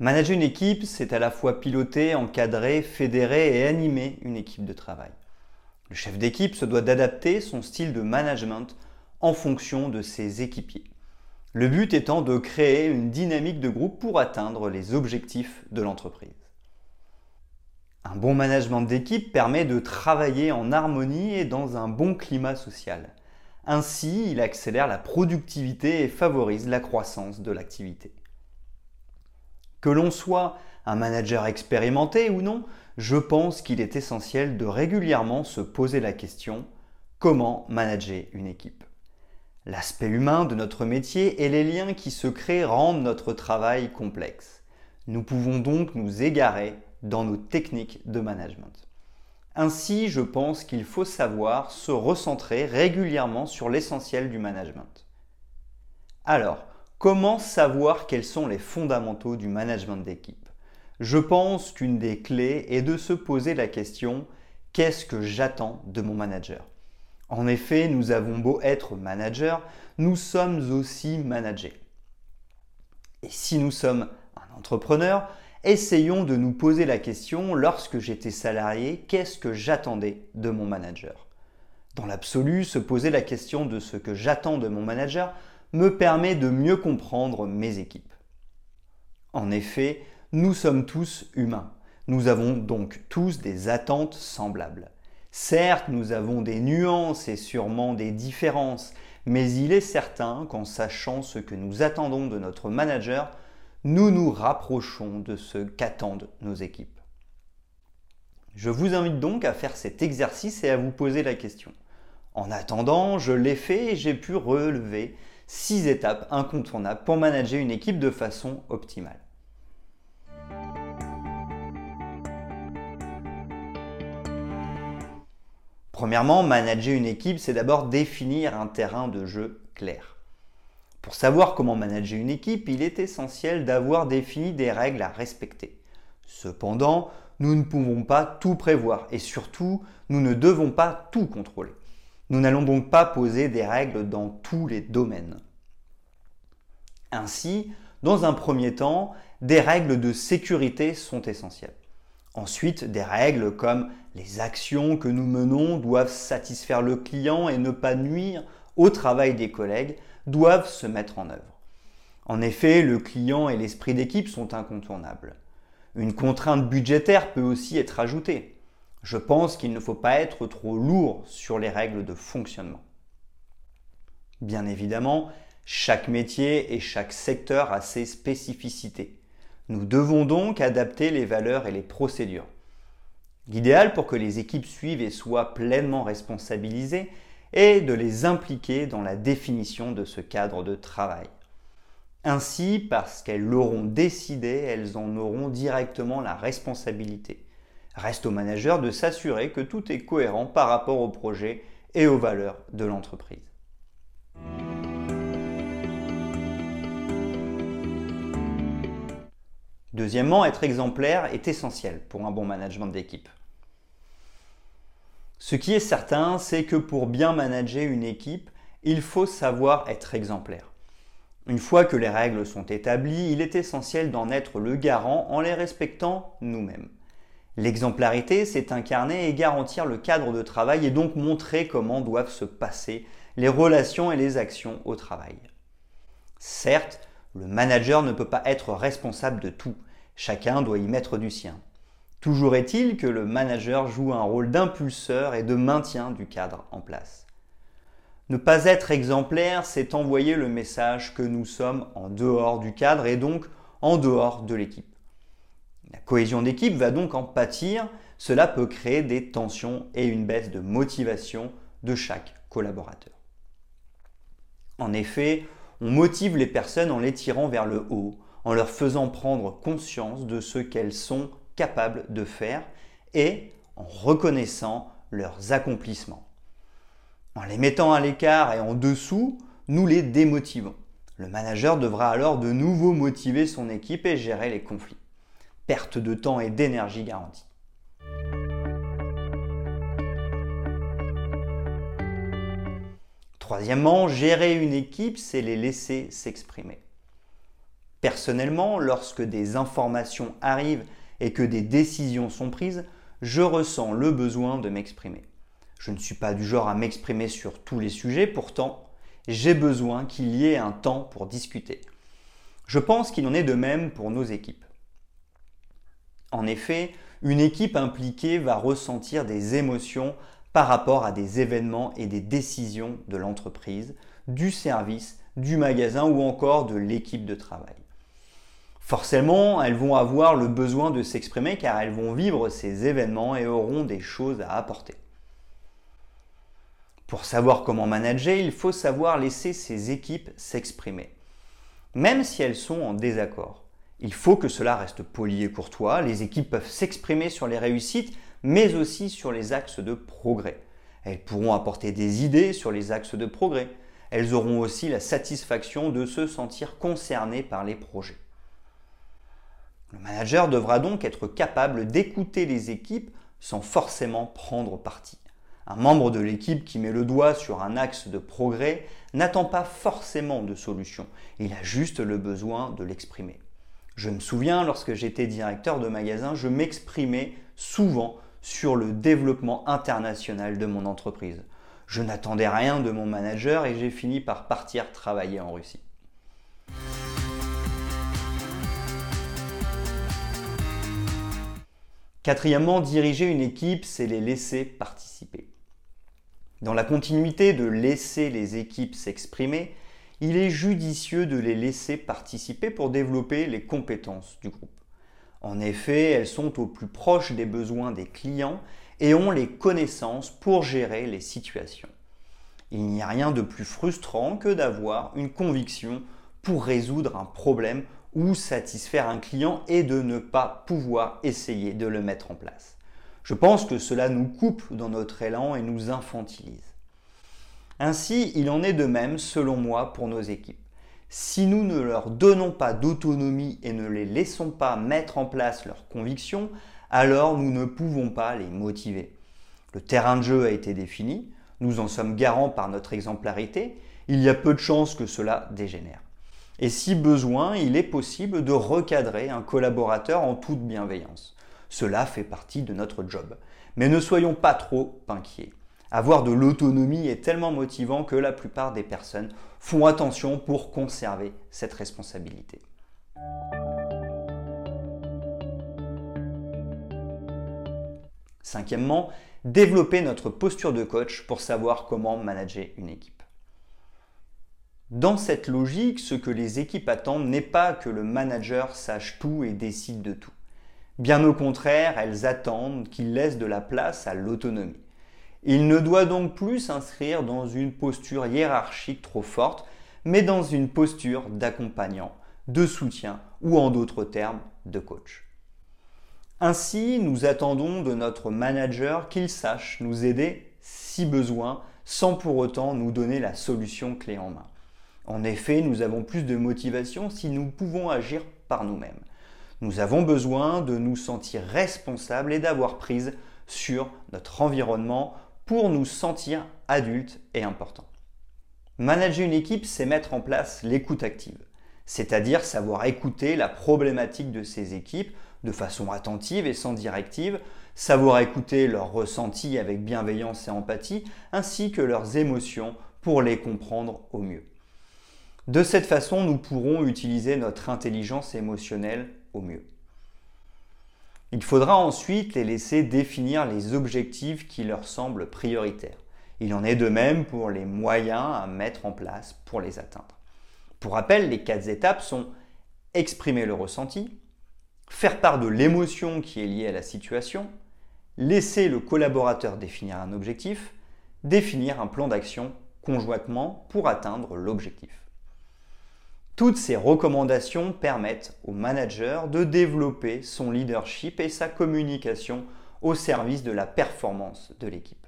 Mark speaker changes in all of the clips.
Speaker 1: Manager une équipe, c'est à la fois piloter, encadrer, fédérer et animer une équipe de travail. Le chef d'équipe se doit d'adapter son style de management en fonction de ses équipiers. Le but étant de créer une dynamique de groupe pour atteindre les objectifs de l'entreprise. Un bon management d'équipe permet de travailler en harmonie et dans un bon climat social. Ainsi, il accélère la productivité et favorise la croissance de l'activité. Que l'on soit un manager expérimenté ou non, je pense qu'il est essentiel de régulièrement se poser la question comment manager une équipe? L'aspect humain de notre métier et les liens qui se créent rendent notre travail complexe. Nous pouvons donc nous égarer dans nos techniques de management. Ainsi, je pense qu'il faut savoir se recentrer régulièrement sur l'essentiel du management. Alors, Comment savoir quels sont les fondamentaux du management d'équipe? Je pense qu'une des clés est de se poser la question qu'est-ce que j'attends de mon manager? En effet, nous avons beau être manager, nous sommes aussi managers. Et si nous sommes un entrepreneur, essayons de nous poser la question lorsque j'étais salarié, qu'est-ce que j'attendais de mon manager? Dans l'absolu, se poser la question de ce que j'attends de mon manager me permet de mieux comprendre mes équipes. En effet, nous sommes tous humains. Nous avons donc tous des attentes semblables. Certes, nous avons des nuances et sûrement des différences, mais il est certain qu'en sachant ce que nous attendons de notre manager, nous nous rapprochons de ce qu'attendent nos équipes. Je vous invite donc à faire cet exercice et à vous poser la question. En attendant, je l'ai fait et j'ai pu relever 6 étapes incontournables pour manager une équipe de façon optimale. Premièrement, manager une équipe, c'est d'abord définir un terrain de jeu clair. Pour savoir comment manager une équipe, il est essentiel d'avoir défini des règles à respecter. Cependant, nous ne pouvons pas tout prévoir et surtout, nous ne devons pas tout contrôler. Nous n'allons donc pas poser des règles dans tous les domaines. Ainsi, dans un premier temps, des règles de sécurité sont essentielles. Ensuite, des règles comme les actions que nous menons doivent satisfaire le client et ne pas nuire au travail des collègues doivent se mettre en œuvre. En effet, le client et l'esprit d'équipe sont incontournables. Une contrainte budgétaire peut aussi être ajoutée. Je pense qu'il ne faut pas être trop lourd sur les règles de fonctionnement. Bien évidemment, chaque métier et chaque secteur a ses spécificités. Nous devons donc adapter les valeurs et les procédures. L'idéal pour que les équipes suivent et soient pleinement responsabilisées est de les impliquer dans la définition de ce cadre de travail. Ainsi, parce qu'elles l'auront décidé, elles en auront directement la responsabilité. Reste au manager de s'assurer que tout est cohérent par rapport au projet et aux valeurs de l'entreprise. Deuxièmement, être exemplaire est essentiel pour un bon management d'équipe. Ce qui est certain, c'est que pour bien manager une équipe, il faut savoir être exemplaire. Une fois que les règles sont établies, il est essentiel d'en être le garant en les respectant nous-mêmes. L'exemplarité, c'est incarner et garantir le cadre de travail et donc montrer comment doivent se passer les relations et les actions au travail. Certes, le manager ne peut pas être responsable de tout. Chacun doit y mettre du sien. Toujours est-il que le manager joue un rôle d'impulseur et de maintien du cadre en place. Ne pas être exemplaire, c'est envoyer le message que nous sommes en dehors du cadre et donc en dehors de l'équipe. La cohésion d'équipe va donc en pâtir, cela peut créer des tensions et une baisse de motivation de chaque collaborateur. En effet, on motive les personnes en les tirant vers le haut, en leur faisant prendre conscience de ce qu'elles sont capables de faire et en reconnaissant leurs accomplissements. En les mettant à l'écart et en dessous, nous les démotivons. Le manager devra alors de nouveau motiver son équipe et gérer les conflits. Perte de temps et d'énergie garantie. Troisièmement, gérer une équipe, c'est les laisser s'exprimer. Personnellement, lorsque des informations arrivent et que des décisions sont prises, je ressens le besoin de m'exprimer. Je ne suis pas du genre à m'exprimer sur tous les sujets, pourtant, j'ai besoin qu'il y ait un temps pour discuter. Je pense qu'il en est de même pour nos équipes. En effet, une équipe impliquée va ressentir des émotions par rapport à des événements et des décisions de l'entreprise, du service, du magasin ou encore de l'équipe de travail. Forcément, elles vont avoir le besoin de s'exprimer car elles vont vivre ces événements et auront des choses à apporter. Pour savoir comment manager, il faut savoir laisser ces équipes s'exprimer. Même si elles sont en désaccord, il faut que cela reste poli et courtois. Les équipes peuvent s'exprimer sur les réussites, mais aussi sur les axes de progrès. Elles pourront apporter des idées sur les axes de progrès. Elles auront aussi la satisfaction de se sentir concernées par les projets. Le manager devra donc être capable d'écouter les équipes sans forcément prendre parti. Un membre de l'équipe qui met le doigt sur un axe de progrès n'attend pas forcément de solution, il a juste le besoin de l'exprimer. Je me souviens, lorsque j'étais directeur de magasin, je m'exprimais souvent sur le développement international de mon entreprise. Je n'attendais rien de mon manager et j'ai fini par partir travailler en Russie. Quatrièmement, diriger une équipe, c'est les laisser participer. Dans la continuité de laisser les équipes s'exprimer, il est judicieux de les laisser participer pour développer les compétences du groupe. En effet, elles sont au plus proche des besoins des clients et ont les connaissances pour gérer les situations. Il n'y a rien de plus frustrant que d'avoir une conviction pour résoudre un problème ou satisfaire un client et de ne pas pouvoir essayer de le mettre en place. Je pense que cela nous coupe dans notre élan et nous infantilise. Ainsi, il en est de même, selon moi, pour nos équipes. Si nous ne leur donnons pas d'autonomie et ne les laissons pas mettre en place leurs convictions, alors nous ne pouvons pas les motiver. Le terrain de jeu a été défini, nous en sommes garants par notre exemplarité, il y a peu de chances que cela dégénère. Et si besoin, il est possible de recadrer un collaborateur en toute bienveillance. Cela fait partie de notre job. Mais ne soyons pas trop inquiets. Avoir de l'autonomie est tellement motivant que la plupart des personnes font attention pour conserver cette responsabilité. Cinquièmement, développer notre posture de coach pour savoir comment manager une équipe. Dans cette logique, ce que les équipes attendent n'est pas que le manager sache tout et décide de tout. Bien au contraire, elles attendent qu'il laisse de la place à l'autonomie. Il ne doit donc plus s'inscrire dans une posture hiérarchique trop forte, mais dans une posture d'accompagnant, de soutien ou en d'autres termes de coach. Ainsi, nous attendons de notre manager qu'il sache nous aider si besoin, sans pour autant nous donner la solution clé en main. En effet, nous avons plus de motivation si nous pouvons agir par nous-mêmes. Nous avons besoin de nous sentir responsables et d'avoir prise sur notre environnement pour nous sentir adultes et importants. Manager une équipe, c'est mettre en place l'écoute active, c'est-à-dire savoir écouter la problématique de ses équipes de façon attentive et sans directive, savoir écouter leurs ressentis avec bienveillance et empathie, ainsi que leurs émotions pour les comprendre au mieux. De cette façon, nous pourrons utiliser notre intelligence émotionnelle au mieux. Il faudra ensuite les laisser définir les objectifs qui leur semblent prioritaires. Il en est de même pour les moyens à mettre en place pour les atteindre. Pour rappel, les quatre étapes sont exprimer le ressenti, faire part de l'émotion qui est liée à la situation, laisser le collaborateur définir un objectif, définir un plan d'action conjointement pour atteindre l'objectif. Toutes ces recommandations permettent au manager de développer son leadership et sa communication au service de la performance de l'équipe.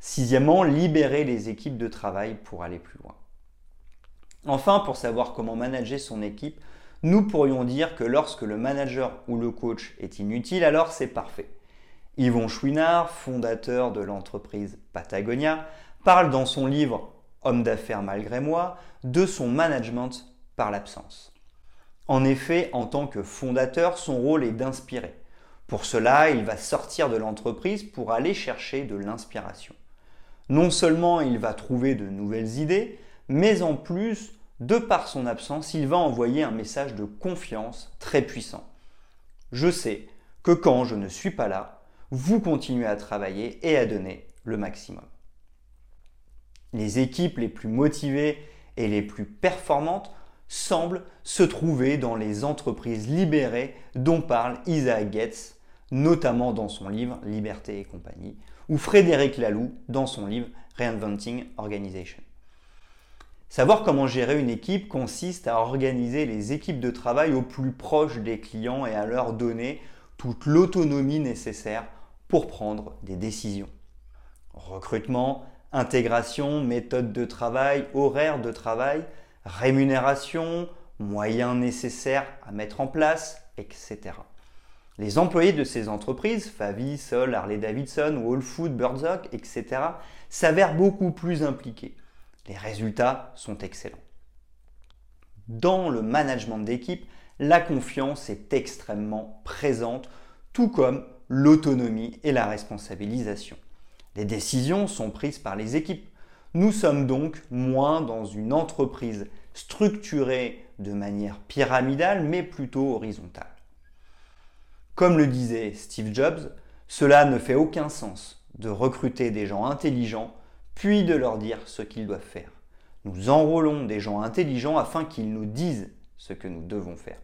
Speaker 1: Sixièmement, libérer les équipes de travail pour aller plus loin. Enfin, pour savoir comment manager son équipe, nous pourrions dire que lorsque le manager ou le coach est inutile, alors c'est parfait. Yvon Chouinard, fondateur de l'entreprise Patagonia, parle dans son livre Homme d'affaires malgré moi de son management par l'absence. En effet, en tant que fondateur, son rôle est d'inspirer. Pour cela, il va sortir de l'entreprise pour aller chercher de l'inspiration. Non seulement il va trouver de nouvelles idées, mais en plus, de par son absence, il va envoyer un message de confiance très puissant. Je sais que quand je ne suis pas là, vous continuez à travailler et à donner le maximum. Les équipes les plus motivées et les plus performantes semblent se trouver dans les entreprises libérées dont parle Isaac Getz, notamment dans son livre Liberté et compagnie, ou Frédéric Laloux dans son livre Reinventing Organization. Savoir comment gérer une équipe consiste à organiser les équipes de travail au plus proche des clients et à leur donner toute l'autonomie nécessaire pour prendre des décisions. Recrutement, intégration, méthode de travail, horaire de travail, rémunération, moyens nécessaires à mettre en place, etc. Les employés de ces entreprises, Favi, Sol, Harley Davidson, Whole Food, Birdzog, etc., s'avèrent beaucoup plus impliqués. Les résultats sont excellents. Dans le management d'équipe, la confiance est extrêmement présente, tout comme l'autonomie et la responsabilisation. Les décisions sont prises par les équipes. Nous sommes donc moins dans une entreprise structurée de manière pyramidale, mais plutôt horizontale. Comme le disait Steve Jobs, cela ne fait aucun sens de recruter des gens intelligents puis de leur dire ce qu'ils doivent faire. Nous enrôlons des gens intelligents afin qu'ils nous disent ce que nous devons faire.